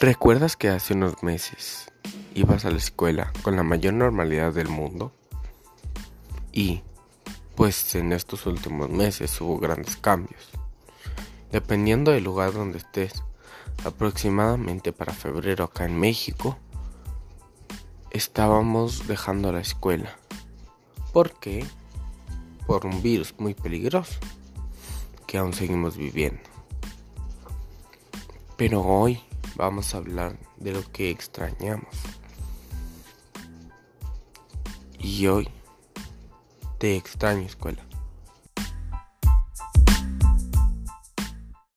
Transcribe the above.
¿Recuerdas que hace unos meses ibas a la escuela con la mayor normalidad del mundo? Y, pues en estos últimos meses hubo grandes cambios. Dependiendo del lugar donde estés, aproximadamente para febrero acá en México, estábamos dejando la escuela. ¿Por qué? Por un virus muy peligroso que aún seguimos viviendo. Pero hoy vamos a hablar de lo que extrañamos. Y hoy te extraño escuela.